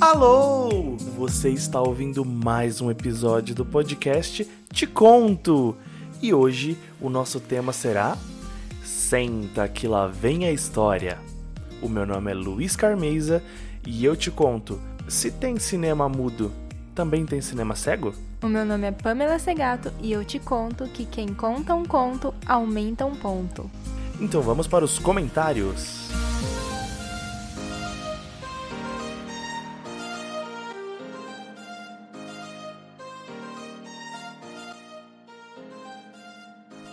Alô! Você está ouvindo mais um episódio do podcast Te Conto. E hoje o nosso tema será Senta que lá vem a história. O meu nome é Luiz Carmeza e eu te conto: se tem cinema mudo, também tem cinema cego? O meu nome é Pamela Segato e eu te conto que quem conta um conto aumenta um ponto. Então vamos para os comentários.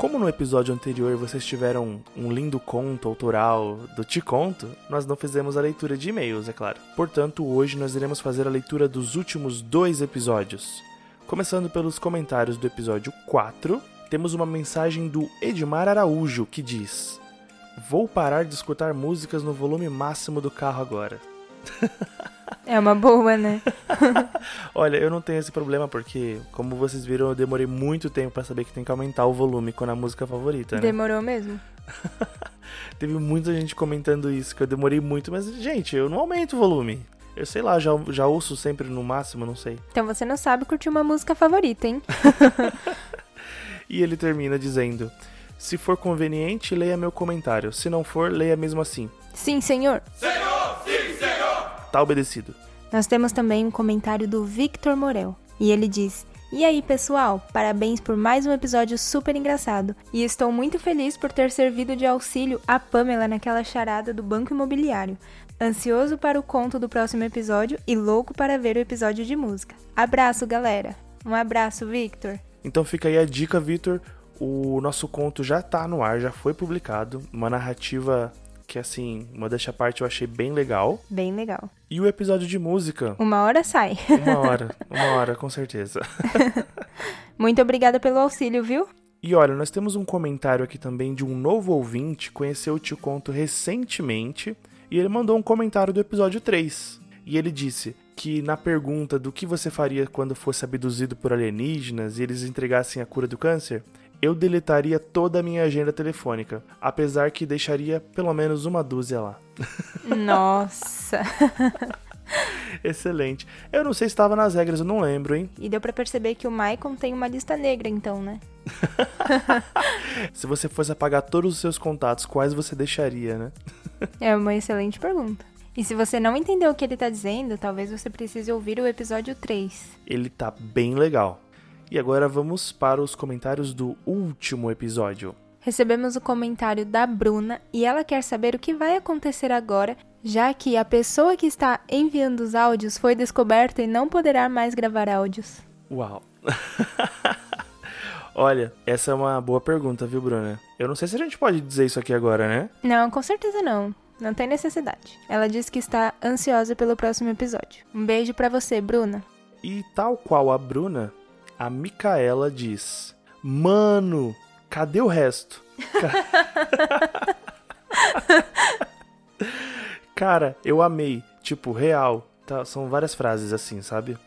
Como no episódio anterior vocês tiveram um lindo conto autoral do Te Conto, nós não fizemos a leitura de e-mails, é claro. Portanto, hoje nós iremos fazer a leitura dos últimos dois episódios. Começando pelos comentários do episódio 4, temos uma mensagem do Edmar Araújo que diz: Vou parar de escutar músicas no volume máximo do carro agora. É uma boa, né? Olha, eu não tenho esse problema porque, como vocês viram, eu demorei muito tempo para saber que tem que aumentar o volume quando a música favorita, né? Demorou mesmo? Teve muita gente comentando isso, que eu demorei muito, mas, gente, eu não aumento o volume. Eu sei lá, já, já ouço sempre no máximo, não sei. Então você não sabe curtir uma música favorita, hein? e ele termina dizendo: Se for conveniente, leia meu comentário. Se não for, leia mesmo assim. Sim, senhor. Sim, senhor. Tá obedecido. Nós temos também um comentário do Victor Morel. E ele diz: E aí, pessoal? Parabéns por mais um episódio super engraçado. E estou muito feliz por ter servido de auxílio a Pamela naquela charada do Banco Imobiliário. Ansioso para o conto do próximo episódio e louco para ver o episódio de música. Abraço, galera. Um abraço, Victor. Então fica aí a dica, Victor. O nosso conto já tá no ar, já foi publicado. Uma narrativa que, assim, modéstia à parte, eu achei bem legal. Bem legal. E o episódio de música. Uma hora sai. Uma hora, uma hora, com certeza. Muito obrigada pelo auxílio, viu? E olha, nós temos um comentário aqui também de um novo ouvinte, conheceu o Tio Conto recentemente, e ele mandou um comentário do episódio 3. E ele disse que na pergunta do que você faria quando fosse abduzido por alienígenas e eles entregassem a cura do câncer, eu deletaria toda a minha agenda telefônica, apesar que deixaria pelo menos uma dúzia lá. Nossa. Excelente. Eu não sei se estava nas regras, eu não lembro, hein? E deu pra perceber que o Maicon tem uma lista negra, então, né? se você fosse apagar todos os seus contatos, quais você deixaria, né? é uma excelente pergunta. E se você não entendeu o que ele tá dizendo, talvez você precise ouvir o episódio 3. Ele tá bem legal. E agora vamos para os comentários do último episódio. Recebemos o comentário da Bruna e ela quer saber o que vai acontecer agora, já que a pessoa que está enviando os áudios foi descoberta e não poderá mais gravar áudios. Uau! Olha, essa é uma boa pergunta, viu, Bruna? Eu não sei se a gente pode dizer isso aqui agora, né? Não, com certeza não. Não tem necessidade. Ela disse que está ansiosa pelo próximo episódio. Um beijo para você, Bruna. E tal qual a Bruna, a Micaela diz: Mano, cadê o resto? Cara, eu amei. Tipo, real. Tá, são várias frases assim, sabe?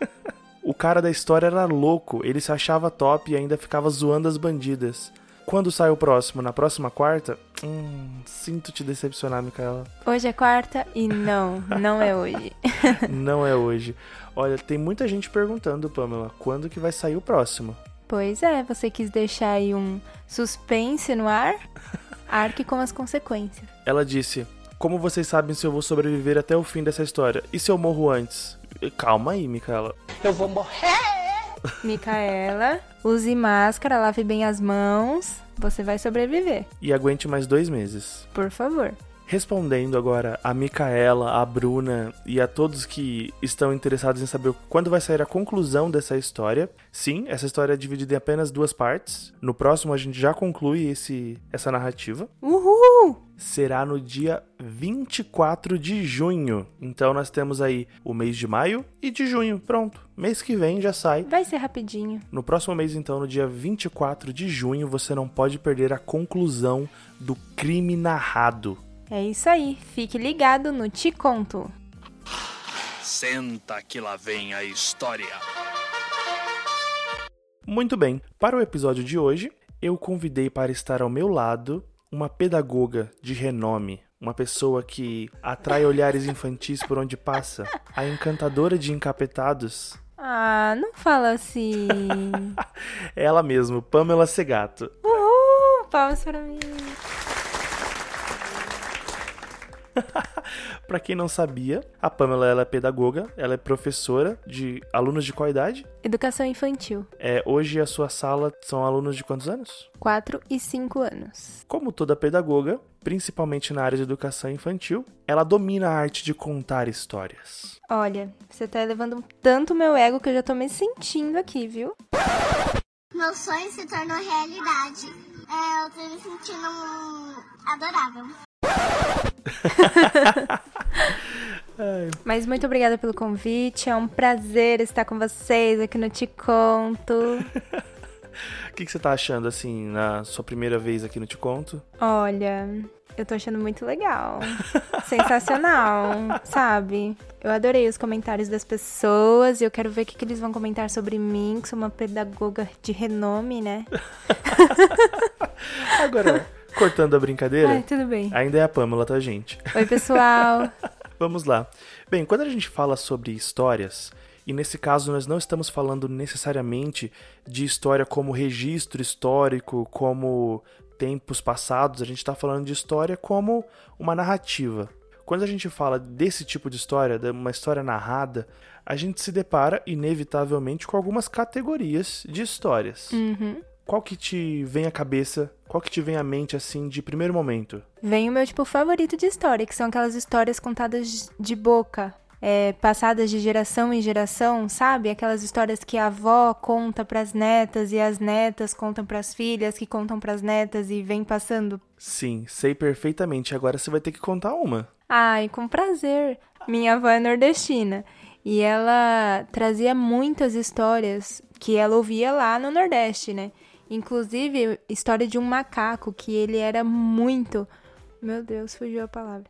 o cara da história era louco. Ele se achava top e ainda ficava zoando as bandidas. Quando sai o próximo? Na próxima quarta? Hum, sinto te decepcionar, Micaela. Hoje é quarta e não, não é hoje. não é hoje. Olha, tem muita gente perguntando, Pamela, quando que vai sair o próximo? Pois é, você quis deixar aí um suspense no ar? Arque com as consequências. Ela disse: Como vocês sabem se eu vou sobreviver até o fim dessa história? E se eu morro antes? Calma aí, Micaela. Eu vou morrer! Micaela, use máscara, lave bem as mãos. Você vai sobreviver. E aguente mais dois meses. Por favor. Respondendo agora a Micaela, a Bruna e a todos que estão interessados em saber quando vai sair a conclusão dessa história. Sim, essa história é dividida em apenas duas partes. No próximo a gente já conclui esse, essa narrativa. Uhul! Será no dia 24 de junho. Então nós temos aí o mês de maio e de junho. Pronto. Mês que vem já sai. Vai ser rapidinho. No próximo mês, então, no dia 24 de junho, você não pode perder a conclusão do crime narrado. É isso aí, fique ligado no Te Conto. Senta que lá vem a história. Muito bem, para o episódio de hoje, eu convidei para estar ao meu lado uma pedagoga de renome, uma pessoa que atrai olhares infantis por onde passa, a encantadora de encapetados. Ah, não fala assim. Ela mesma, Pamela Segato. Uhul! Palmas para mim. Para quem não sabia, a Pamela ela é pedagoga, ela é professora de alunos de qual idade? Educação infantil. É, hoje a sua sala são alunos de quantos anos? 4 e 5 anos. Como toda pedagoga, principalmente na área de educação infantil, ela domina a arte de contar histórias. Olha, você tá elevando tanto meu ego que eu já tô me sentindo aqui, viu? Meu sonho se tornou realidade. É, eu tô me sentindo adorável. Mas muito obrigada pelo convite. É um prazer estar com vocês aqui no Te Conto. O que, que você tá achando, assim, na sua primeira vez aqui no Te Conto? Olha, eu tô achando muito legal. Sensacional, sabe? Eu adorei os comentários das pessoas e eu quero ver o que, que eles vão comentar sobre mim, que sou uma pedagoga de renome, né? Agora, cortando a brincadeira, Ai, tudo bem. ainda é a Pamela, tá, gente? Oi, pessoal. Vamos lá. Bem, quando a gente fala sobre histórias, e nesse caso nós não estamos falando necessariamente de história como registro histórico, como tempos passados, a gente está falando de história como uma narrativa. Quando a gente fala desse tipo de história, de uma história narrada, a gente se depara inevitavelmente com algumas categorias de histórias. Uhum. Qual que te vem à cabeça? Qual que te vem à mente assim de primeiro momento? Vem o meu tipo favorito de história, que são aquelas histórias contadas de boca, é, passadas de geração em geração, sabe? Aquelas histórias que a avó conta pras netas e as netas contam pras filhas, que contam pras netas e vem passando. Sim, sei perfeitamente. Agora você vai ter que contar uma. Ai, com prazer. Minha avó é nordestina e ela trazia muitas histórias que ela ouvia lá no Nordeste, né? Inclusive, história de um macaco que ele era muito. Meu Deus, fugiu a palavra.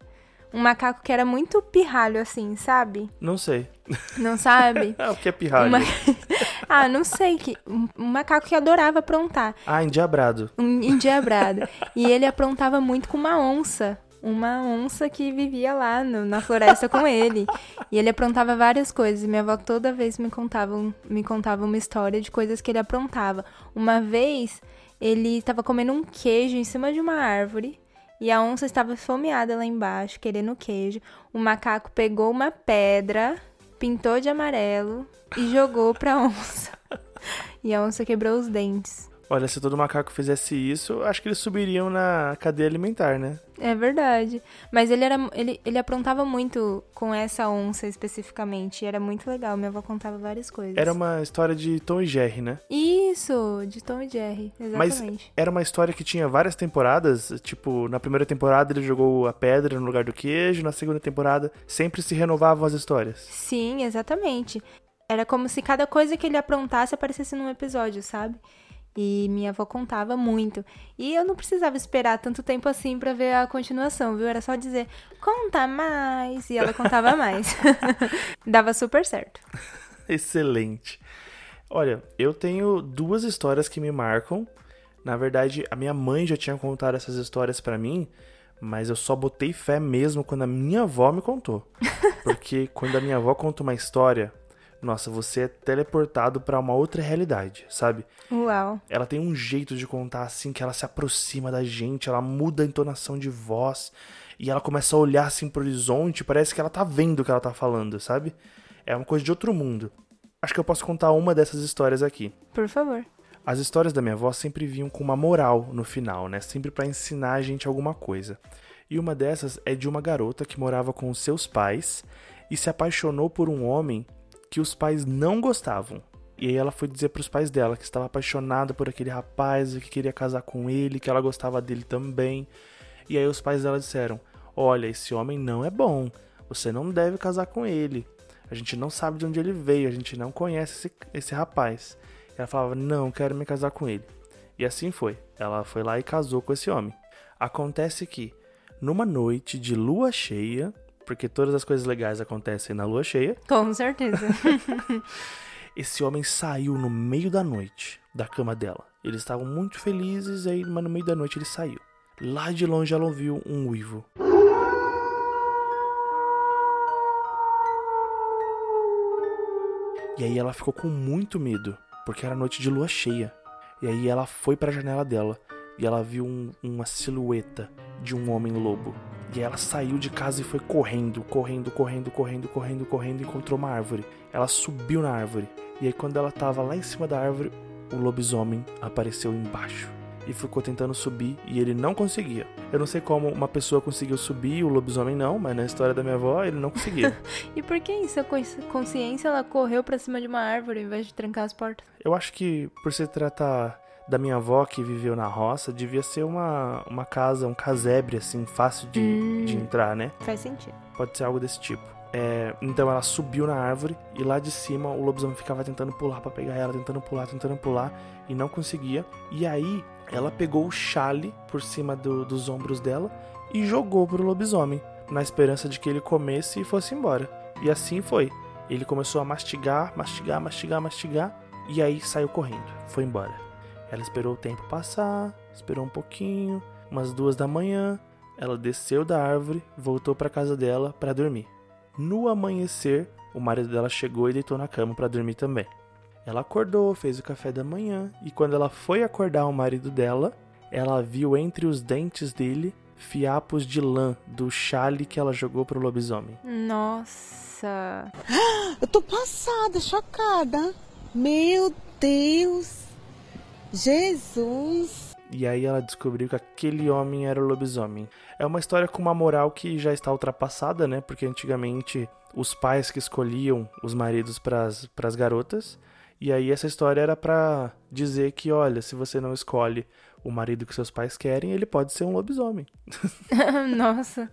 Um macaco que era muito pirralho, assim, sabe? Não sei. Não sabe? Ah, o que é pirralho? Uma- ah, não sei. que Um macaco que adorava aprontar. Ah, endiabrado. Um endiabrado. e ele aprontava muito com uma onça. Uma onça que vivia lá no- na floresta com ele. E ele aprontava várias coisas. E minha avó toda vez me contava, me contava uma história de coisas que ele aprontava. Uma vez, ele estava comendo um queijo em cima de uma árvore. E a onça estava esfomeada lá embaixo, querendo queijo. O macaco pegou uma pedra, pintou de amarelo e jogou pra onça. E a onça quebrou os dentes. Olha, se todo macaco fizesse isso, acho que eles subiriam na cadeia alimentar, né? É verdade. Mas ele era ele, ele aprontava muito com essa onça especificamente. E era muito legal. Minha avó contava várias coisas. Era uma história de Tom e Jerry, né? Isso, de Tom e Jerry. Mas Exatamente. era uma história que tinha várias temporadas. Tipo, na primeira temporada ele jogou a pedra no lugar do queijo. Na segunda temporada sempre se renovavam as histórias. Sim, exatamente. Era como se cada coisa que ele aprontasse aparecesse num episódio, sabe? E minha avó contava muito. E eu não precisava esperar tanto tempo assim pra ver a continuação, viu? Era só dizer, conta mais. E ela contava mais. Dava super certo. Excelente. Olha, eu tenho duas histórias que me marcam. Na verdade, a minha mãe já tinha contado essas histórias pra mim, mas eu só botei fé mesmo quando a minha avó me contou. Porque quando a minha avó conta uma história, nossa, você é teleportado pra uma outra realidade, sabe? Uau. Ela tem um jeito de contar assim que ela se aproxima da gente, ela muda a entonação de voz e ela começa a olhar assim pro horizonte, parece que ela tá vendo o que ela tá falando, sabe? É uma coisa de outro mundo. Acho que eu posso contar uma dessas histórias aqui. Por favor. As histórias da minha avó sempre vinham com uma moral no final, né? Sempre pra ensinar a gente alguma coisa. E uma dessas é de uma garota que morava com os seus pais e se apaixonou por um homem que os pais não gostavam. E aí ela foi dizer pros pais dela que estava apaixonada por aquele rapaz e que queria casar com ele, que ela gostava dele também. E aí os pais dela disseram: "Olha, esse homem não é bom. Você não deve casar com ele. A gente não sabe de onde ele veio, a gente não conhece esse, esse rapaz." Ela falava: Não, quero me casar com ele. E assim foi. Ela foi lá e casou com esse homem. Acontece que, numa noite de lua cheia, porque todas as coisas legais acontecem na lua cheia. Com certeza. Esse homem saiu no meio da noite da cama dela. Eles estavam muito felizes, aí, mas no meio da noite ele saiu. Lá de longe ela ouviu um uivo. E aí ela ficou com muito medo, porque era noite de lua cheia. E aí ela foi para a janela dela e ela viu um, uma silhueta de um homem lobo. E ela saiu de casa e foi correndo, correndo, correndo, correndo, correndo, correndo, e encontrou uma árvore. Ela subiu na árvore. E aí quando ela tava lá em cima da árvore, o lobisomem apareceu embaixo e ficou tentando subir e ele não conseguia. Eu não sei como uma pessoa conseguiu subir, o lobisomem não, mas na história da minha avó ele não conseguia. e por que em sua consciência ela correu para cima de uma árvore ao invés de trancar as portas? Eu acho que por se tratar da minha avó que viveu na roça, devia ser uma, uma casa, um casebre assim, fácil de, hum, de entrar, né? Faz sentido. Pode ser algo desse tipo. É, então ela subiu na árvore e lá de cima o lobisomem ficava tentando pular para pegar ela, tentando pular, tentando pular e não conseguia. E aí ela pegou o chale por cima do, dos ombros dela e jogou pro lobisomem, na esperança de que ele comesse e fosse embora. E assim foi. Ele começou a mastigar, mastigar, mastigar, mastigar e aí saiu correndo, foi embora. Ela esperou o tempo passar, esperou um pouquinho, umas duas da manhã, ela desceu da árvore, voltou para casa dela para dormir. No amanhecer, o marido dela chegou e deitou na cama para dormir também. Ela acordou, fez o café da manhã e quando ela foi acordar o marido dela, ela viu entre os dentes dele fiapos de lã do chale que ela jogou pro lobisomem. Nossa! Eu tô passada, chocada. Meu Deus! Jesus! E aí ela descobriu que aquele homem era o lobisomem. É uma história com uma moral que já está ultrapassada, né? Porque antigamente os pais que escolhiam os maridos para as garotas e aí essa história era para dizer que, olha, se você não escolhe o marido que seus pais querem, ele pode ser um lobisomem. Nossa.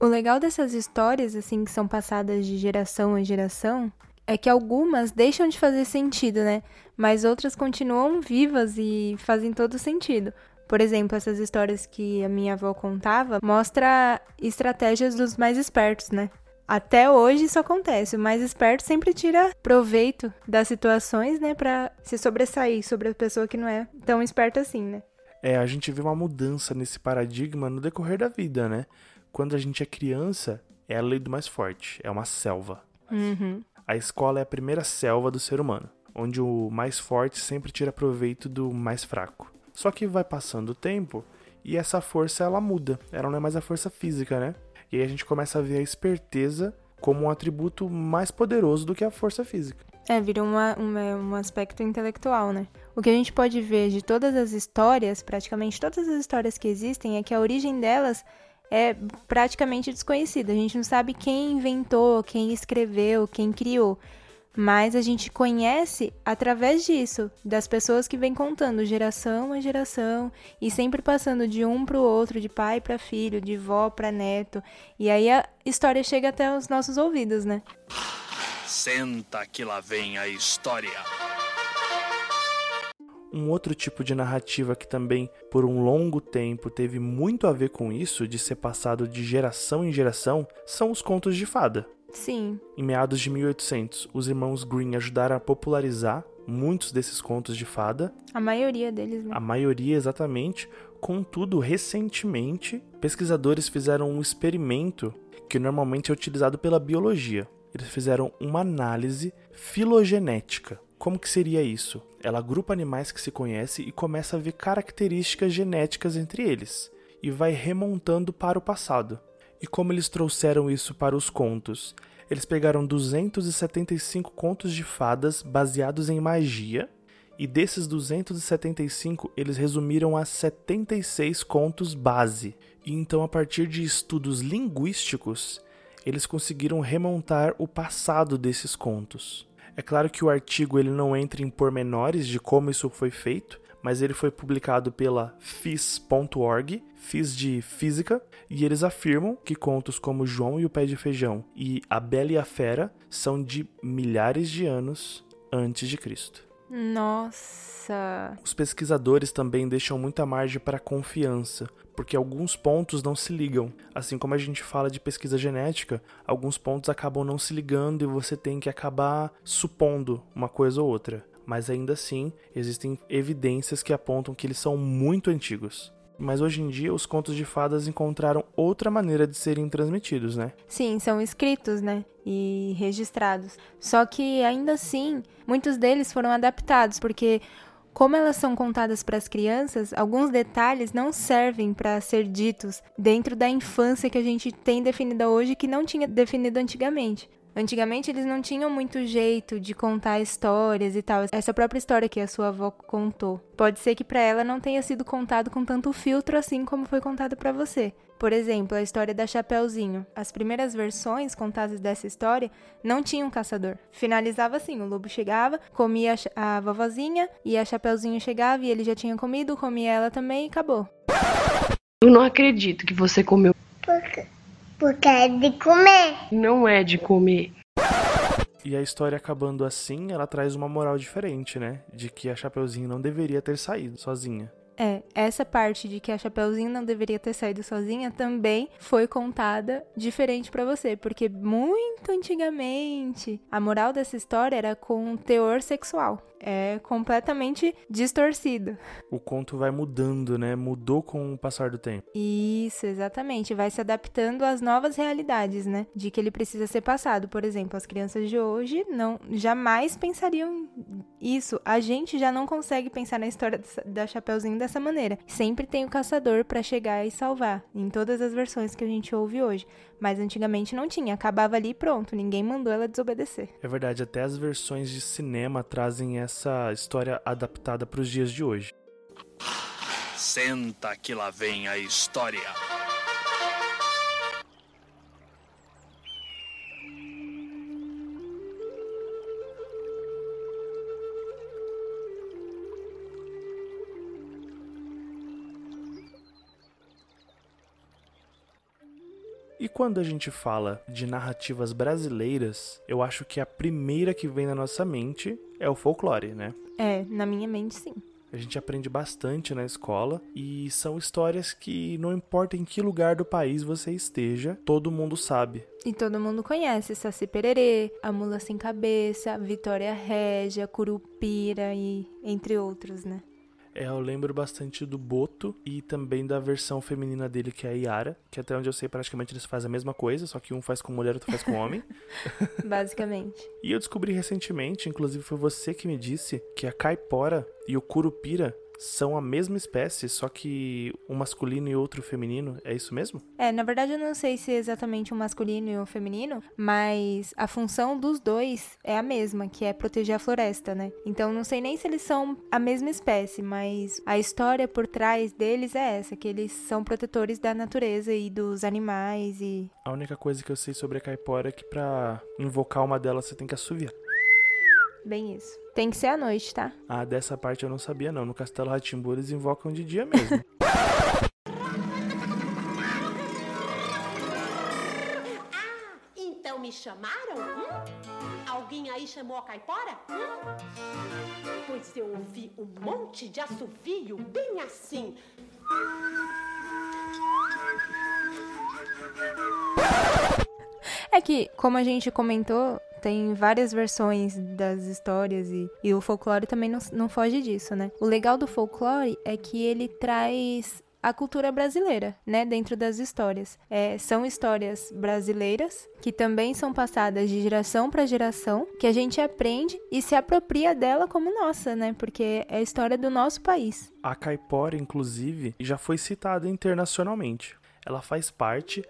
O legal dessas histórias, assim, que são passadas de geração em geração, é que algumas deixam de fazer sentido, né? Mas outras continuam vivas e fazem todo sentido. Por exemplo, essas histórias que a minha avó contava mostra estratégias dos mais espertos, né? Até hoje isso acontece. O mais esperto sempre tira proveito das situações, né, para se sobressair sobre a pessoa que não é tão esperta assim, né? É, a gente vê uma mudança nesse paradigma no decorrer da vida, né? Quando a gente é criança, é a lei do mais forte, é uma selva. Uhum. A escola é a primeira selva do ser humano, onde o mais forte sempre tira proveito do mais fraco. Só que vai passando o tempo e essa força ela muda, ela não é mais a força física, né? E aí a gente começa a ver a esperteza como um atributo mais poderoso do que a força física. É, vira uma, uma, um aspecto intelectual, né? O que a gente pode ver de todas as histórias, praticamente todas as histórias que existem, é que a origem delas é praticamente desconhecida. A gente não sabe quem inventou, quem escreveu, quem criou mas a gente conhece através disso, das pessoas que vêm contando geração a geração e sempre passando de um para o outro, de pai para filho, de vó para neto, e aí a história chega até os nossos ouvidos, né? Senta que lá vem a história. Um outro tipo de narrativa que também, por um longo tempo, teve muito a ver com isso, de ser passado de geração em geração, são os contos de fada. Sim. Em meados de 1800, os irmãos Green ajudaram a popularizar muitos desses contos de fada. A maioria deles, né? A maioria, exatamente. Contudo, recentemente, pesquisadores fizeram um experimento que normalmente é utilizado pela biologia. Eles fizeram uma análise filogenética. Como que seria isso? Ela agrupa animais que se conhece e começa a ver características genéticas entre eles e vai remontando para o passado. E como eles trouxeram isso para os contos? Eles pegaram 275 contos de fadas baseados em magia, e desses 275 eles resumiram a 76 contos base. E então, a partir de estudos linguísticos, eles conseguiram remontar o passado desses contos. É claro que o artigo ele não entra em pormenores de como isso foi feito, mas ele foi publicado pela FIS.org, FIS de Física, e eles afirmam que contos como João e o Pé de Feijão e A Bela e a Fera são de milhares de anos antes de Cristo. Nossa. Os pesquisadores também deixam muita margem para confiança, porque alguns pontos não se ligam. Assim como a gente fala de pesquisa genética, alguns pontos acabam não se ligando e você tem que acabar supondo uma coisa ou outra. Mas ainda assim, existem evidências que apontam que eles são muito antigos. Mas hoje em dia, os contos de fadas encontraram outra maneira de serem transmitidos, né? Sim, são escritos, né? E registrados. Só que ainda assim, muitos deles foram adaptados, porque como elas são contadas para as crianças, alguns detalhes não servem para ser ditos dentro da infância que a gente tem definida hoje que não tinha definido antigamente. Antigamente eles não tinham muito jeito de contar histórias e tal. Essa própria história que a sua avó contou. Pode ser que para ela não tenha sido contado com tanto filtro assim como foi contado para você. Por exemplo, a história da Chapeuzinho. As primeiras versões contadas dessa história não tinham um caçador. Finalizava assim: o lobo chegava, comia a vovozinha, e a Chapeuzinho chegava e ele já tinha comido, comia ela também e acabou. Eu não acredito que você comeu. Por quê? Porque é de comer. Não é de comer. E a história acabando assim, ela traz uma moral diferente, né? De que a Chapeuzinho não deveria ter saído sozinha. É, essa parte de que a Chapeuzinho não deveria ter saído sozinha também foi contada diferente para você, porque muito antigamente a moral dessa história era com teor sexual é completamente distorcido. O conto vai mudando, né? Mudou com o passar do tempo. Isso, exatamente. Vai se adaptando às novas realidades, né? De que ele precisa ser passado. Por exemplo, as crianças de hoje não jamais pensariam isso. A gente já não consegue pensar na história da Chapeuzinho dessa maneira. Sempre tem o caçador para chegar e salvar, em todas as versões que a gente ouve hoje. Mas antigamente não tinha, acabava ali e pronto, ninguém mandou ela desobedecer. É verdade, até as versões de cinema trazem essa história adaptada para os dias de hoje. Senta que lá vem a história. E quando a gente fala de narrativas brasileiras, eu acho que a primeira que vem na nossa mente é o folclore, né? É, na minha mente sim. A gente aprende bastante na escola e são histórias que não importa em que lugar do país você esteja, todo mundo sabe. E todo mundo conhece Saci Pererê, A Mula Sem Cabeça, Vitória Régia, Curupira e entre outros, né? É, eu lembro bastante do Boto e também da versão feminina dele, que é a Yara, que até onde eu sei, praticamente eles fazem a mesma coisa, só que um faz com mulher, outro faz com homem. Basicamente. e eu descobri recentemente, inclusive foi você que me disse, que a Caipora e o Curupira são a mesma espécie, só que um masculino e outro feminino, é isso mesmo? É, na verdade eu não sei se é exatamente um masculino e um feminino, mas a função dos dois é a mesma, que é proteger a floresta, né? Então não sei nem se eles são a mesma espécie, mas a história por trás deles é essa, que eles são protetores da natureza e dos animais e... A única coisa que eu sei sobre a caipora é que pra invocar uma delas você tem que assoviar. Bem isso. Tem que ser à noite, tá? Ah, dessa parte eu não sabia não. No Castelo Ratimbu eles invocam de dia mesmo. Ah, então me chamaram? Hum? Alguém aí chamou a caipora? Hum? Pois eu ouvi um monte de assovio bem assim. É que, como a gente comentou, tem várias versões das histórias e, e o folclore também não, não foge disso, né? O legal do folclore é que ele traz a cultura brasileira, né, dentro das histórias. É, são histórias brasileiras que também são passadas de geração para geração, que a gente aprende e se apropria dela como nossa, né, porque é a história do nosso país. A caipora, inclusive, já foi citada internacionalmente. Ela faz parte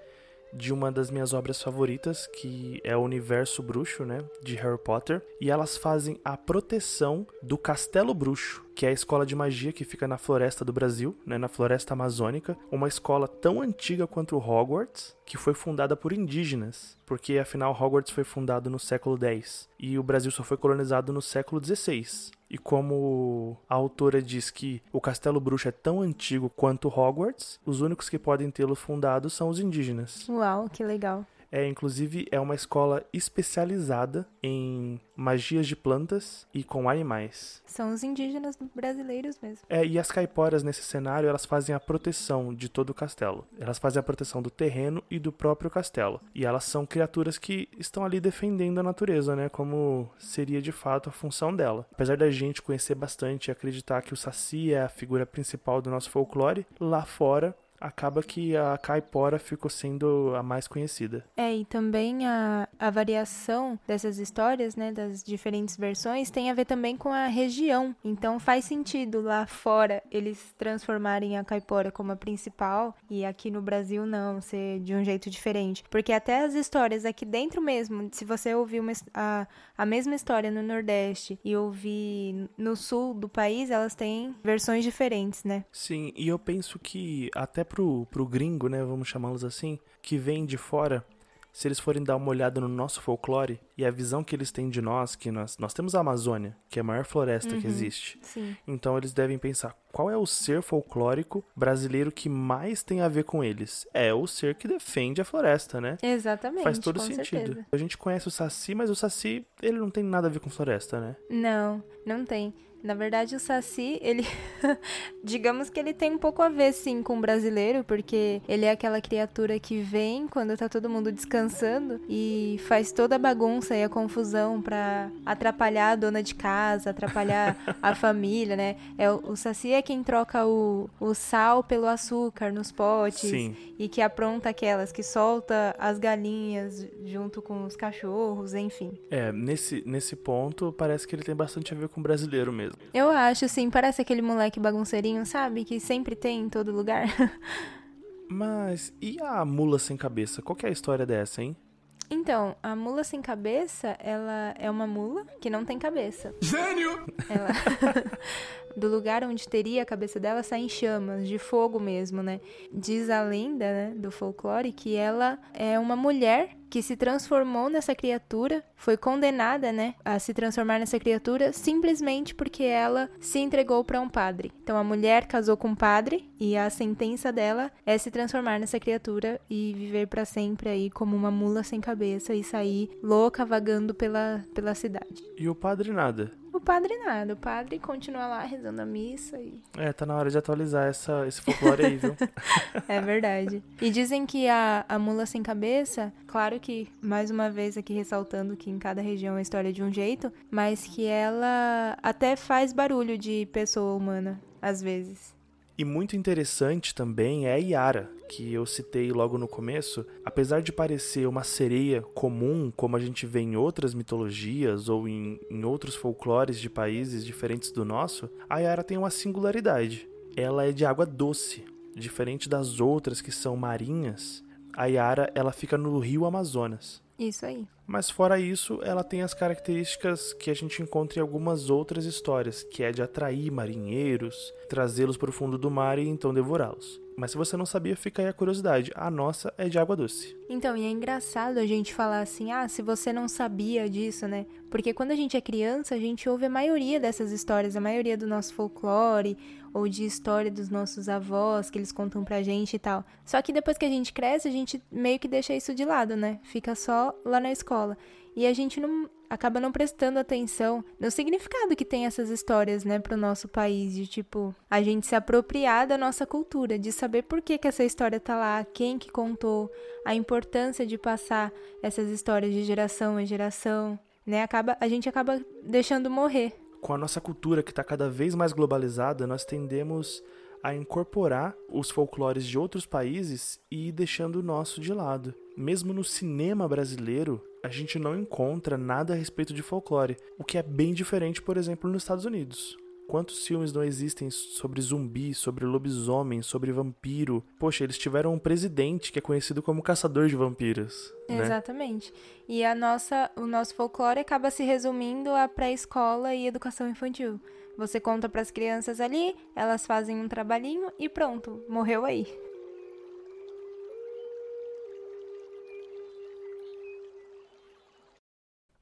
de uma das minhas obras favoritas, que é o Universo Bruxo, né, de Harry Potter, e elas fazem a proteção do Castelo Bruxo, que é a escola de magia que fica na floresta do Brasil, né, na floresta amazônica, uma escola tão antiga quanto Hogwarts, que foi fundada por indígenas, porque afinal Hogwarts foi fundado no século X e o Brasil só foi colonizado no século XVI. E como a autora diz que o Castelo Bruxo é tão antigo quanto Hogwarts, os únicos que podem tê-lo fundado são os indígenas. Uau, que legal. É, inclusive, é uma escola especializada em magias de plantas e com animais. São os indígenas brasileiros mesmo. É, e as caiporas nesse cenário, elas fazem a proteção de todo o castelo. Elas fazem a proteção do terreno e do próprio castelo. E elas são criaturas que estão ali defendendo a natureza, né? Como seria de fato a função dela. Apesar da gente conhecer bastante e acreditar que o Saci é a figura principal do nosso folclore, lá fora acaba que a caipora ficou sendo a mais conhecida. É, e também a, a variação dessas histórias, né, das diferentes versões, tem a ver também com a região. Então faz sentido lá fora eles transformarem a caipora como a principal e aqui no Brasil não, ser de um jeito diferente. Porque até as histórias aqui dentro mesmo, se você ouvir uma, a, a mesma história no Nordeste e ouvir no sul do país, elas têm versões diferentes, né? Sim, e eu penso que até pro, pro gringo, né, vamos chamá-los assim, que vem de fora, se eles forem dar uma olhada no nosso folclore e a visão que eles têm de nós, que nós, nós temos a Amazônia, que é a maior floresta Uhum. que existe. Sim. Então eles devem pensar, qual é o ser folclórico brasileiro que mais tem a ver com eles? É o ser que defende a floresta, né? Exatamente. Faz todo sentido. certeza. A gente conhece o Saci, mas o Saci, ele não tem nada a ver com floresta, né? Não, não tem. Na verdade, o Saci, ele. digamos que ele tem um pouco a ver, sim, com o brasileiro, porque ele é aquela criatura que vem quando tá todo mundo descansando e faz toda a bagunça e a confusão pra atrapalhar a dona de casa, atrapalhar a família, né? É, o, Saci é quem troca o, o sal pelo açúcar nos potes Sim. e que apronta aquelas, que solta as galinhas junto com os cachorros, enfim. É, nesse, nesse ponto, parece que ele tem bastante a ver com o brasileiro mesmo. Eu acho, sim, parece aquele moleque bagunceirinho, sabe? Que sempre tem em todo lugar. Mas e a mula sem cabeça? Qual que é a história dessa, hein? então, a mula sem cabeça, ela é uma mula que não tem cabeça. Gênio! Ela. Do lugar onde teria a cabeça dela saem chamas, de fogo mesmo, né? Diz a lenda, né, do folclore, que ela é uma mulher que se transformou nessa criatura, foi condenada, né, a se transformar nessa criatura simplesmente porque ela se entregou para um padre. Então a mulher casou com um padre e a sentença dela é se transformar nessa criatura e viver para sempre aí como uma mula sem cabeça e sair louca vagando pela, pela cidade. E o padre nada. O padre nada, o padre continua lá rezando a missa e É, tá na hora de atualizar essa, esse folclore aí, viu? É verdade. E dizem que a, a mula sem cabeça, claro que, mais uma vez aqui ressaltando que em cada região a história é de um jeito, mas que ela até faz barulho de pessoa humana, às vezes. E muito interessante também é a Yara, que eu citei logo no começo. Apesar de parecer uma sereia comum, como a gente vê em outras mitologias ou em, em outros folclores de países diferentes do nosso, a Yara tem uma singularidade. Ela é de água doce, diferente das outras que são marinhas. A Yara, ela fica no rio Amazonas. Isso aí. Mas fora isso, ela tem as características que a gente encontra em algumas outras histórias, que é de atrair marinheiros, trazê-los para o fundo do mar e então devorá-los. Mas se você não sabia, fica aí a curiosidade. A nossa é de água doce. Então, e é engraçado a gente falar assim, ah, se você não sabia disso, né? Porque quando a gente é criança, a gente ouve a maioria dessas histórias, a maioria do nosso folclore, ou de história dos nossos avós, que eles contam pra gente e tal. Só que depois que a gente cresce, a gente meio que deixa isso de lado, né? Fica só lá na escola. E a gente não acaba não prestando atenção no significado que tem essas histórias, né, pro nosso país, de tipo, a gente se apropriar da nossa cultura, de saber por que que essa história tá lá, quem que contou, a importância de passar essas histórias de geração em geração, né? Acaba, a gente acaba deixando morrer. Com a nossa cultura que está cada vez mais globalizada, nós tendemos a incorporar os folclores de outros países e ir deixando o nosso de lado. Mesmo no cinema brasileiro, a gente não encontra nada a respeito de folclore, o que é bem diferente, por exemplo, nos Estados Unidos. Quantos filmes não existem sobre zumbi, sobre lobisomem, sobre vampiro? Poxa, eles tiveram um presidente que é conhecido como caçador de vampiros. Né? Exatamente. E a nossa, o nosso folclore acaba se resumindo a pré-escola e educação infantil. Você conta para as crianças ali, elas fazem um trabalhinho e pronto, morreu aí.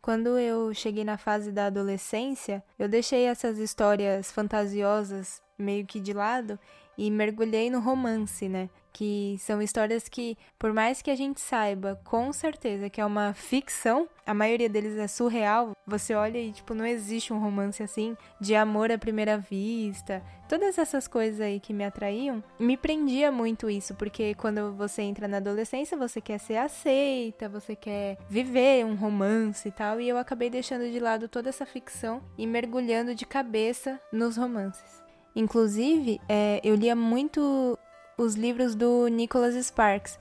Quando eu cheguei na fase da adolescência, eu deixei essas histórias fantasiosas meio que de lado e mergulhei no romance, né? Que são histórias que, por mais que a gente saiba com certeza que é uma ficção, a maioria deles é surreal. Você olha e, tipo, não existe um romance assim, de amor à primeira vista. Todas essas coisas aí que me atraíam, me prendia muito isso, porque quando você entra na adolescência, você quer ser aceita, você quer viver um romance e tal, e eu acabei deixando de lado toda essa ficção e mergulhando de cabeça nos romances. Inclusive, é, eu lia muito os livros do Nicholas Sparks.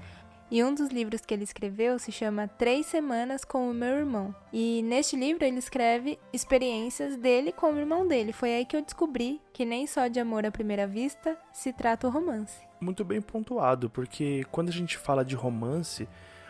E um dos livros que ele escreveu se chama Três Semanas com o Meu Irmão. E neste livro ele escreve experiências dele com o irmão dele. Foi aí que eu descobri que nem só de amor à primeira vista se trata o romance. Muito bem pontuado, porque quando a gente fala de romance,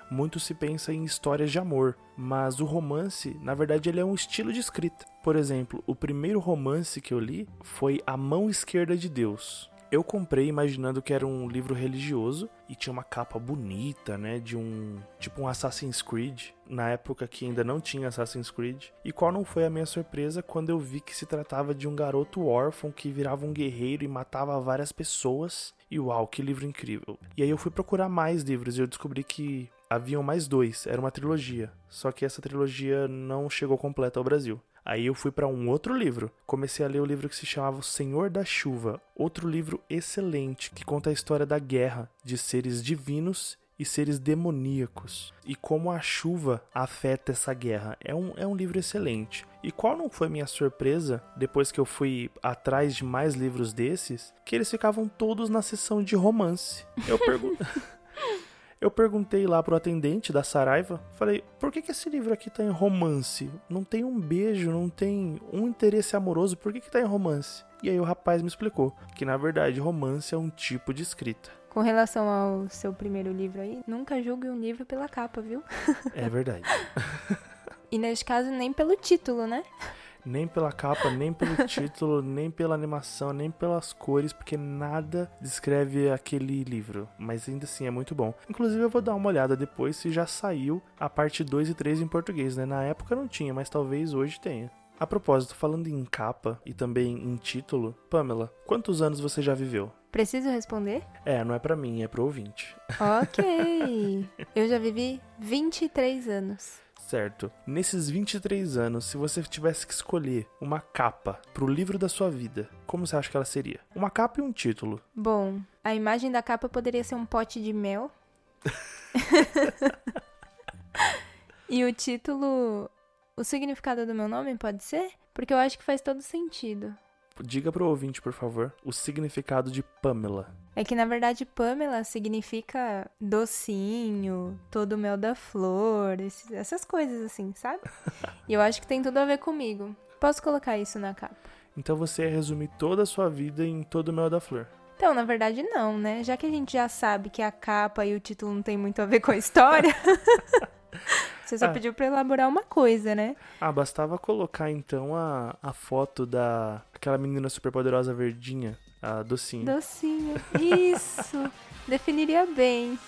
muito se pensa em histórias de amor, mas o romance, na verdade, ele é um estilo de escrita. Por exemplo, o primeiro romance que eu li foi A Mão Esquerda de Deus. Eu comprei imaginando que era um livro religioso e tinha uma capa bonita, né, de um tipo um Assassin's Creed, na época que ainda não tinha Assassin's Creed. E qual não foi a minha surpresa quando eu vi que se tratava de um garoto órfão que virava um guerreiro e matava várias pessoas. E uau, que livro incrível. E aí eu fui procurar mais livros e eu descobri que haviam mais dois, era uma trilogia. Só que essa trilogia não chegou completa ao Brasil. Aí eu fui para um outro livro. Comecei a ler o livro que se chamava O Senhor da Chuva, outro livro excelente que conta a história da guerra de seres divinos e seres demoníacos e como a chuva afeta essa guerra. É um, é um livro excelente. E qual não foi minha surpresa depois que eu fui atrás de mais livros desses? Que eles ficavam todos na seção de romance. Eu pergunto. Eu perguntei lá pro atendente da Saraiva, falei, por que, que esse livro aqui tá em romance? Não tem um beijo, não tem um interesse amoroso, por que, que tá em romance? E aí o rapaz me explicou que na verdade romance é um tipo de escrita. Com relação ao seu primeiro livro aí, nunca julgue um livro pela capa, viu? É verdade. e neste caso nem pelo título, né? Nem pela capa, nem pelo título, nem pela animação, nem pelas cores, porque nada descreve aquele livro. Mas ainda assim é muito bom. Inclusive eu vou dar uma olhada depois se já saiu a parte 2 e 3 em português, né? Na época não tinha, mas talvez hoje tenha. A propósito, falando em capa e também em título, Pamela, quantos anos você já viveu? Preciso responder? É, não é para mim, é pro ouvinte. Ok. eu já vivi 23 anos. Certo. Nesses 23 anos, se você tivesse que escolher uma capa pro livro da sua vida, como você acha que ela seria? Uma capa e um título. Bom, a imagem da capa poderia ser um pote de mel. e o título. O significado do meu nome pode ser? Porque eu acho que faz todo sentido. Diga pro ouvinte, por favor, o significado de Pamela. É que na verdade Pamela significa docinho, todo o mel da flor, esses, essas coisas assim, sabe? e eu acho que tem tudo a ver comigo. Posso colocar isso na capa. Então você ia resumir toda a sua vida em todo o mel da flor. Então, na verdade, não, né? Já que a gente já sabe que a capa e o título não tem muito a ver com a história. Você só ah. pediu pra elaborar uma coisa, né? Ah, bastava colocar então a, a foto da aquela menina super poderosa verdinha, a docinho. Docinho. Isso. Definiria bem.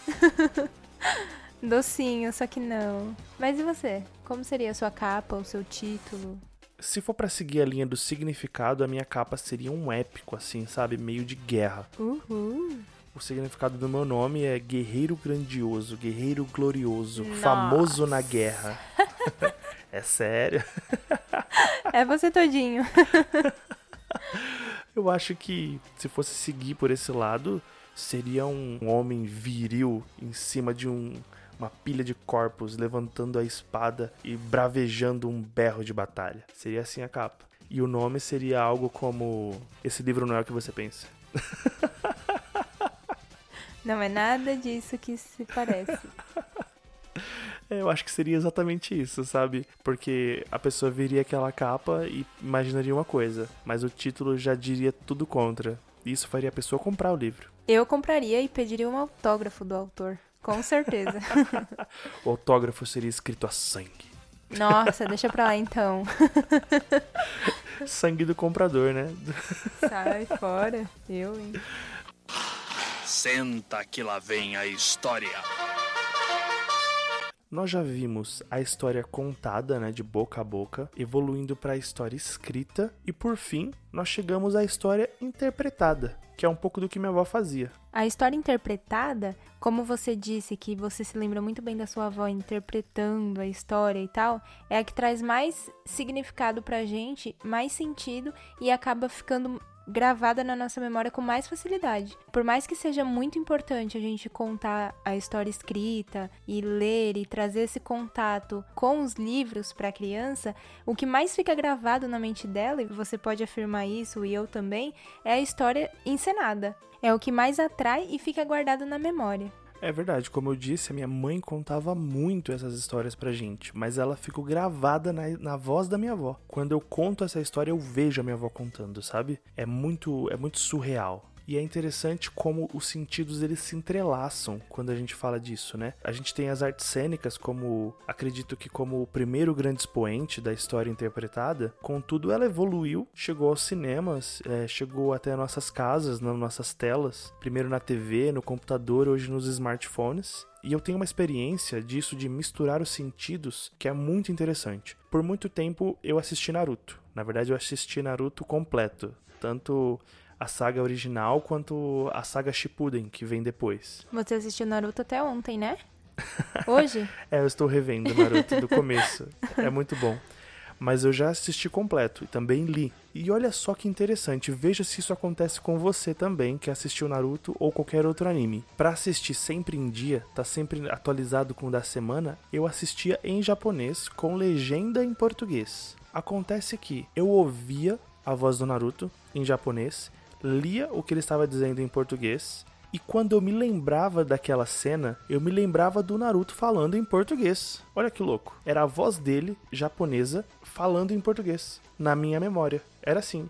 docinho, só que não. Mas e você? Como seria a sua capa, o seu título? Se for para seguir a linha do significado, a minha capa seria um épico, assim, sabe? Meio de guerra. Uhul. O significado do meu nome é guerreiro grandioso, guerreiro glorioso, Nossa. famoso na guerra. é sério? é você todinho. Eu acho que se fosse seguir por esse lado, seria um homem viril em cima de um, uma pilha de corpos, levantando a espada e bravejando um berro de batalha. Seria assim a capa. E o nome seria algo como Esse livro não é o que você pensa. Não é nada disso que se parece. É, eu acho que seria exatamente isso, sabe? Porque a pessoa veria aquela capa e imaginaria uma coisa, mas o título já diria tudo contra. Isso faria a pessoa comprar o livro. Eu compraria e pediria um autógrafo do autor, com certeza. o autógrafo seria escrito a sangue. Nossa, deixa pra lá então. sangue do comprador, né? Sai fora, eu, hein? Senta que lá vem a história. Nós já vimos a história contada, né, de boca a boca, evoluindo para a história escrita e por fim, nós chegamos à história interpretada, que é um pouco do que minha avó fazia. A história interpretada, como você disse que você se lembra muito bem da sua avó interpretando a história e tal, é a que traz mais significado pra gente, mais sentido e acaba ficando gravada na nossa memória com mais facilidade. Por mais que seja muito importante a gente contar a história escrita e ler e trazer esse contato com os livros para a criança, o que mais fica gravado na mente dela, e você pode afirmar isso e eu também, é a história encenada. É o que mais atrai e fica guardado na memória. É verdade, como eu disse, a minha mãe contava muito essas histórias pra gente, mas ela ficou gravada na, na voz da minha avó. Quando eu conto essa história, eu vejo a minha avó contando, sabe? É muito, é muito surreal. E é interessante como os sentidos eles se entrelaçam quando a gente fala disso, né? A gente tem as artes cênicas como, acredito que como o primeiro grande expoente da história interpretada, contudo ela evoluiu, chegou aos cinemas, é, chegou até nossas casas, nas nossas telas, primeiro na TV, no computador, hoje nos smartphones. E eu tenho uma experiência disso de misturar os sentidos que é muito interessante. Por muito tempo eu assisti Naruto. Na verdade, eu assisti Naruto completo. Tanto a saga original quanto a saga Shippuden, que vem depois. Você assistiu Naruto até ontem, né? Hoje? é, eu estou revendo Naruto do começo. É muito bom. Mas eu já assisti completo e também li. E olha só que interessante, veja se isso acontece com você também, que assistiu Naruto ou qualquer outro anime. Para assistir sempre em dia, tá sempre atualizado com o da semana, eu assistia em japonês com legenda em português. Acontece que eu ouvia a voz do Naruto em japonês lia o que ele estava dizendo em português. E quando eu me lembrava daquela cena, eu me lembrava do Naruto falando em português. Olha que louco. Era a voz dele, japonesa, falando em português. Na minha memória. Era assim.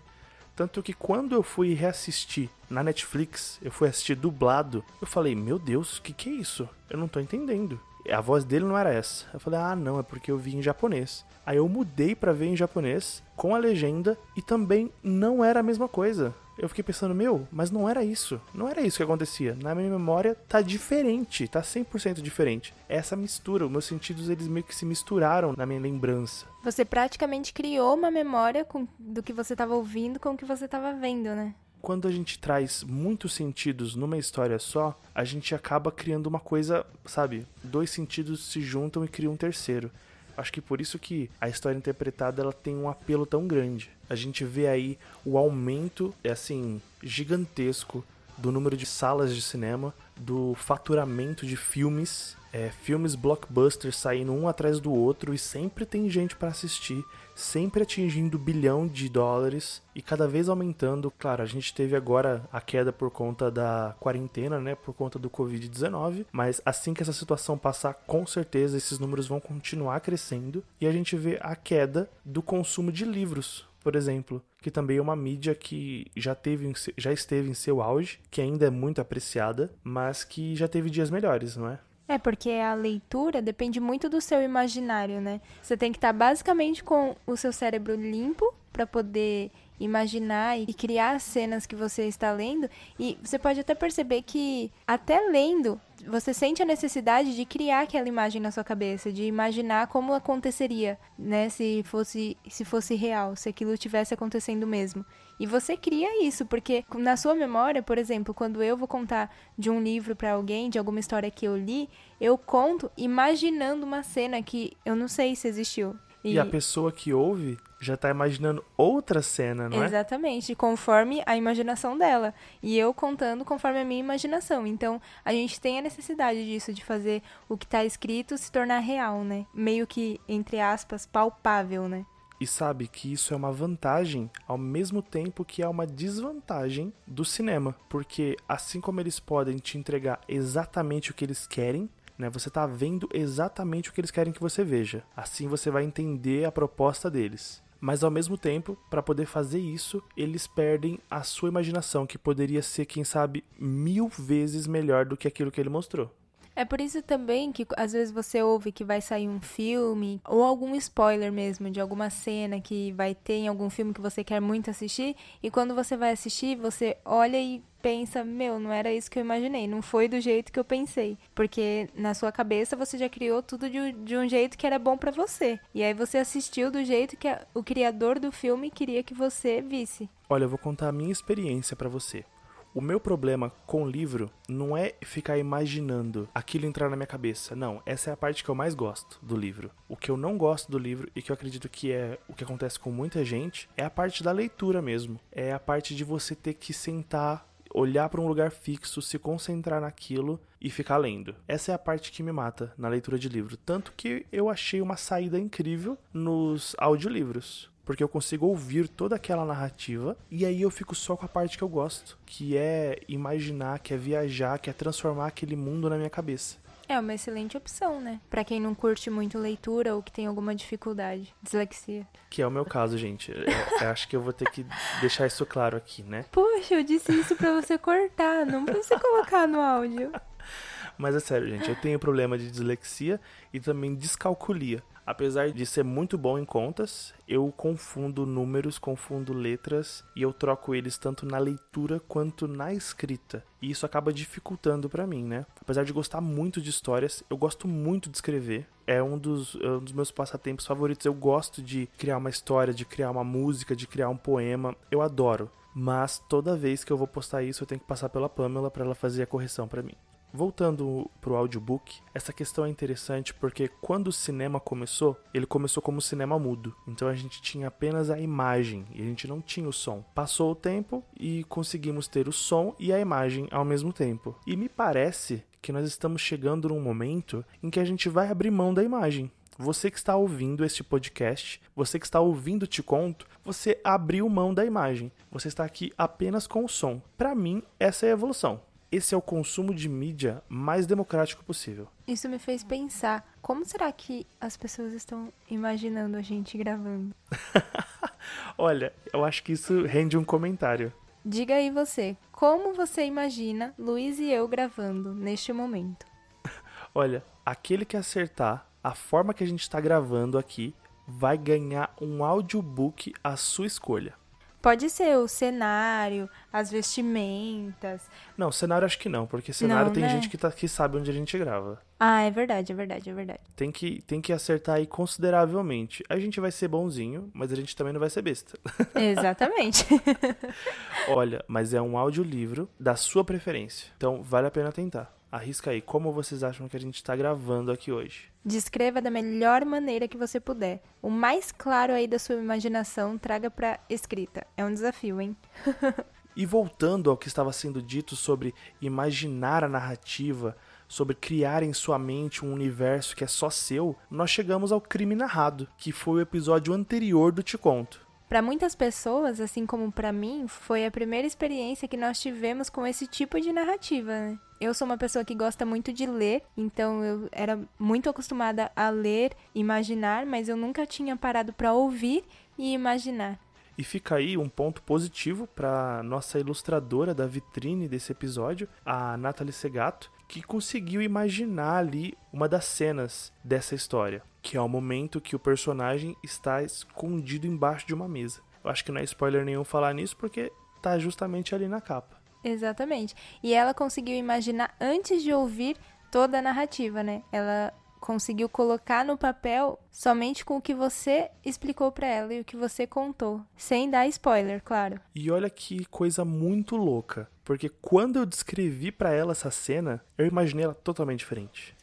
Tanto que quando eu fui reassistir na Netflix, eu fui assistir dublado, eu falei, meu Deus, o que, que é isso? Eu não tô entendendo. A voz dele não era essa. Eu falei, ah, não, é porque eu vi em japonês. Aí eu mudei para ver em japonês, com a legenda, e também não era a mesma coisa eu fiquei pensando, meu, mas não era isso. Não era isso que acontecia. Na minha memória tá diferente, tá 100% diferente. É essa mistura, os meus sentidos eles meio que se misturaram na minha lembrança. Você praticamente criou uma memória com, do que você estava ouvindo com o que você estava vendo, né? Quando a gente traz muitos sentidos numa história só, a gente acaba criando uma coisa, sabe? Dois sentidos se juntam e criam um terceiro. Acho que por isso que a história interpretada ela tem um apelo tão grande. A gente vê aí o aumento, é assim, gigantesco do número de salas de cinema, do faturamento de filmes, é, filmes blockbusters saindo um atrás do outro e sempre tem gente para assistir, sempre atingindo bilhão de dólares e cada vez aumentando. Claro, a gente teve agora a queda por conta da quarentena, né, por conta do Covid-19, mas assim que essa situação passar, com certeza esses números vão continuar crescendo e a gente vê a queda do consumo de livros por exemplo, que também é uma mídia que já, teve, já esteve em seu auge, que ainda é muito apreciada, mas que já teve dias melhores, não é? É, porque a leitura depende muito do seu imaginário, né? Você tem que estar basicamente com o seu cérebro limpo para poder imaginar e criar as cenas que você está lendo. E você pode até perceber que, até lendo, você sente a necessidade de criar aquela imagem na sua cabeça, de imaginar como aconteceria, né, se fosse se fosse real, se aquilo tivesse acontecendo mesmo. E você cria isso, porque na sua memória, por exemplo, quando eu vou contar de um livro para alguém, de alguma história que eu li, eu conto imaginando uma cena que eu não sei se existiu. E, e a pessoa que ouve já tá imaginando outra cena, não é? Exatamente, conforme a imaginação dela. E eu contando conforme a minha imaginação. Então, a gente tem a necessidade disso, de fazer o que tá escrito se tornar real, né? Meio que, entre aspas, palpável, né? E sabe que isso é uma vantagem ao mesmo tempo que é uma desvantagem do cinema, porque assim como eles podem te entregar exatamente o que eles querem, né? Você está vendo exatamente o que eles querem que você veja. Assim você vai entender a proposta deles. Mas ao mesmo tempo, para poder fazer isso, eles perdem a sua imaginação, que poderia ser, quem sabe, mil vezes melhor do que aquilo que ele mostrou. É por isso também que às vezes você ouve que vai sair um filme ou algum spoiler mesmo de alguma cena que vai ter em algum filme que você quer muito assistir e quando você vai assistir, você olha e pensa, meu, não era isso que eu imaginei, não foi do jeito que eu pensei, porque na sua cabeça você já criou tudo de, de um jeito que era bom para você. E aí você assistiu do jeito que a, o criador do filme queria que você visse. Olha, eu vou contar a minha experiência para você. O meu problema com o livro não é ficar imaginando aquilo entrar na minha cabeça. Não, essa é a parte que eu mais gosto do livro. O que eu não gosto do livro e que eu acredito que é o que acontece com muita gente é a parte da leitura mesmo. É a parte de você ter que sentar, olhar para um lugar fixo, se concentrar naquilo e ficar lendo. Essa é a parte que me mata na leitura de livro. Tanto que eu achei uma saída incrível nos audiolivros porque eu consigo ouvir toda aquela narrativa e aí eu fico só com a parte que eu gosto, que é imaginar, que é viajar, que é transformar aquele mundo na minha cabeça. É uma excelente opção, né? Para quem não curte muito leitura ou que tem alguma dificuldade, dislexia. Que é o meu caso, gente. Eu, eu acho que eu vou ter que deixar isso claro aqui, né? Poxa, eu disse isso para você cortar, não pra você colocar no áudio. Mas é sério, gente, eu tenho problema de dislexia e também descalculia. Apesar de ser muito bom em contas, eu confundo números, confundo letras e eu troco eles tanto na leitura quanto na escrita. E isso acaba dificultando para mim, né? Apesar de gostar muito de histórias, eu gosto muito de escrever. É um dos, é um dos meus passatempos favoritos. Eu gosto de criar uma história, de criar uma música, de criar um poema. Eu adoro. Mas toda vez que eu vou postar isso, eu tenho que passar pela Pamela para ela fazer a correção para mim. Voltando pro audiobook, essa questão é interessante porque quando o cinema começou, ele começou como cinema mudo. Então a gente tinha apenas a imagem e a gente não tinha o som. Passou o tempo e conseguimos ter o som e a imagem ao mesmo tempo. E me parece que nós estamos chegando num momento em que a gente vai abrir mão da imagem. Você que está ouvindo este podcast, você que está ouvindo Te Conto, você abriu mão da imagem. Você está aqui apenas com o som. Para mim, essa é a evolução esse é o consumo de mídia mais democrático possível. Isso me fez pensar, como será que as pessoas estão imaginando a gente gravando? Olha, eu acho que isso rende um comentário. Diga aí você, como você imagina Luiz e eu gravando neste momento? Olha, aquele que acertar a forma que a gente está gravando aqui vai ganhar um audiobook à sua escolha. Pode ser o cenário, as vestimentas. Não, cenário acho que não, porque cenário Não, tem né? gente que, tá, que sabe onde a gente grava. Ah, é verdade, é verdade, é verdade. Tem que, tem que acertar aí consideravelmente. A gente vai ser bonzinho, mas a gente também não vai ser besta. Exatamente. Olha, mas é um audiolivro da sua preferência. Então vale a pena tentar. Arrisca aí, como vocês acham que a gente tá gravando aqui hoje? Descreva da melhor maneira que você puder. O mais claro aí da sua imaginação, traga pra escrita. É um desafio, hein? E voltando ao que estava sendo dito sobre imaginar a narrativa, sobre criar em sua mente um universo que é só seu, nós chegamos ao crime narrado, que foi o episódio anterior do Te Conto. Para muitas pessoas, assim como para mim, foi a primeira experiência que nós tivemos com esse tipo de narrativa, né? Eu sou uma pessoa que gosta muito de ler, então eu era muito acostumada a ler, imaginar, mas eu nunca tinha parado para ouvir e imaginar. E fica aí um ponto positivo para nossa ilustradora da vitrine desse episódio, a Nathalie Segato, que conseguiu imaginar ali uma das cenas dessa história, que é o momento que o personagem está escondido embaixo de uma mesa. Eu acho que não é spoiler nenhum falar nisso porque tá justamente ali na capa. Exatamente. E ela conseguiu imaginar antes de ouvir toda a narrativa, né? Ela conseguiu colocar no papel somente com o que você explicou para ela e o que você contou, sem dar spoiler, claro. E olha que coisa muito louca, porque quando eu descrevi para ela essa cena, eu imaginei ela totalmente diferente.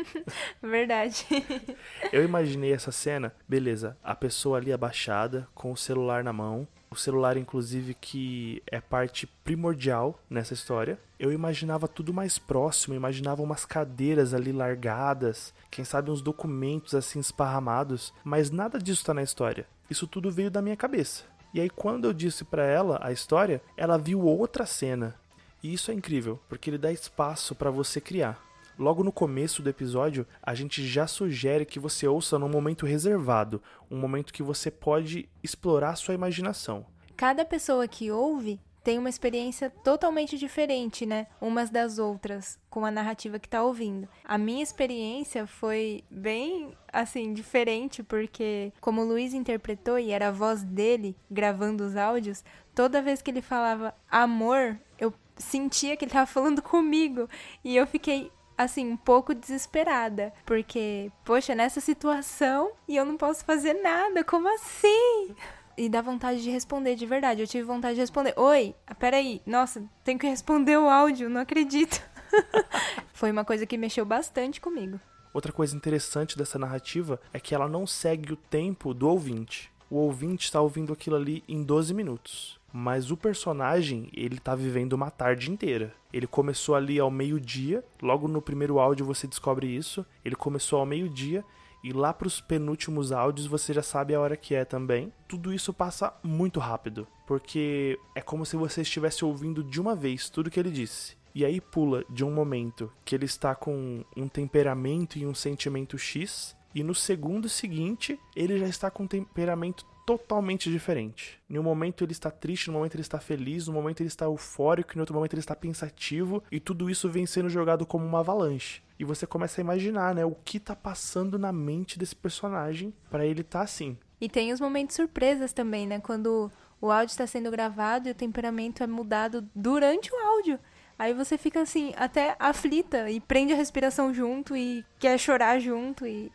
Verdade. Eu imaginei essa cena, beleza, a pessoa ali abaixada, com o celular na mão, o celular inclusive que é parte primordial nessa história. Eu imaginava tudo mais próximo, imaginava umas cadeiras ali largadas, quem sabe uns documentos assim esparramados, mas nada disso tá na história. Isso tudo veio da minha cabeça. E aí quando eu disse para ela a história, ela viu outra cena. E isso é incrível, porque ele dá espaço para você criar. Logo no começo do episódio, a gente já sugere que você ouça num momento reservado, um momento que você pode explorar sua imaginação. Cada pessoa que ouve tem uma experiência totalmente diferente, né? Umas das outras, com a narrativa que tá ouvindo. A minha experiência foi bem, assim, diferente, porque como o Luiz interpretou e era a voz dele gravando os áudios, toda vez que ele falava amor, eu sentia que ele tava falando comigo. E eu fiquei assim, um pouco desesperada. Porque, poxa, nessa situação e eu não posso fazer nada, como assim? E dá vontade de responder de verdade. Eu tive vontade de responder: Oi, peraí, nossa, tenho que responder o áudio, não acredito. Foi uma coisa que mexeu bastante comigo. Outra coisa interessante dessa narrativa é que ela não segue o tempo do ouvinte. O ouvinte está ouvindo aquilo ali em 12 minutos. Mas o personagem, ele tá vivendo uma tarde inteira. Ele começou ali ao meio-dia, logo no primeiro áudio você descobre isso. Ele começou ao meio-dia e lá pros penúltimos áudios você já sabe a hora que é também. Tudo isso passa muito rápido, porque é como se você estivesse ouvindo de uma vez tudo que ele disse. E aí pula de um momento que ele está com um temperamento e um sentimento X, e no segundo seguinte ele já está com um temperamento totalmente diferente. Em um momento ele está triste, no momento ele está feliz, no momento ele está eufórico, em outro momento ele está pensativo, e tudo isso vem sendo jogado como uma avalanche. E você começa a imaginar, né, o que está passando na mente desse personagem para ele estar tá assim. E tem os momentos surpresas também, né, quando o áudio está sendo gravado e o temperamento é mudado durante o áudio. Aí você fica assim, até aflita e prende a respiração junto e quer chorar junto e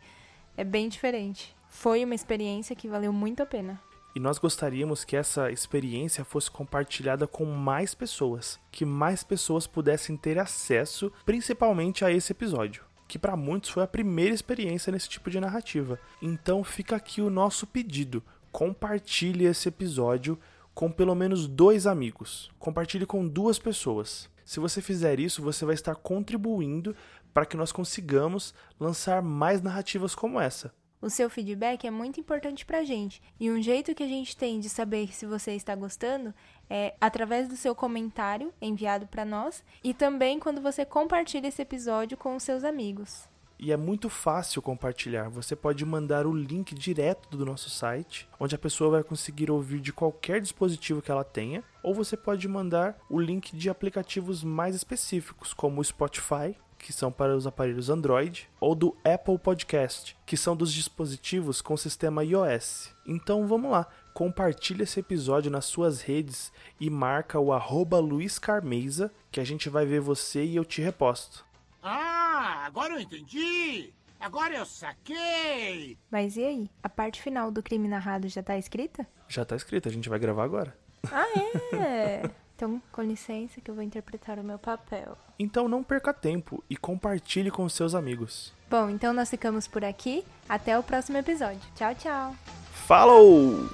é bem diferente. Foi uma experiência que valeu muito a pena. E nós gostaríamos que essa experiência fosse compartilhada com mais pessoas, que mais pessoas pudessem ter acesso, principalmente a esse episódio, que para muitos foi a primeira experiência nesse tipo de narrativa. Então fica aqui o nosso pedido: compartilhe esse episódio com pelo menos dois amigos. Compartilhe com duas pessoas. Se você fizer isso, você vai estar contribuindo para que nós consigamos lançar mais narrativas como essa. O seu feedback é muito importante pra gente. E um jeito que a gente tem de saber se você está gostando é através do seu comentário enviado para nós e também quando você compartilha esse episódio com os seus amigos. E é muito fácil compartilhar. Você pode mandar o link direto do nosso site, onde a pessoa vai conseguir ouvir de qualquer dispositivo que ela tenha, ou você pode mandar o link de aplicativos mais específicos, como o Spotify que são para os aparelhos Android, ou do Apple Podcast, que são dos dispositivos com sistema iOS. Então vamos lá, compartilhe esse episódio nas suas redes e marca o arroba Luiz Carmeza, que a gente vai ver você e eu te reposto. Ah, agora eu entendi! Agora eu saquei! Mas e aí? A parte final do crime narrado já tá escrita? Já tá escrita, a gente vai gravar agora. Ah, é? Então, com licença que eu vou interpretar o meu papel. Então não perca tempo e compartilhe com seus amigos. Bom, então nós ficamos por aqui. Até o próximo episódio. Tchau, tchau. Falou!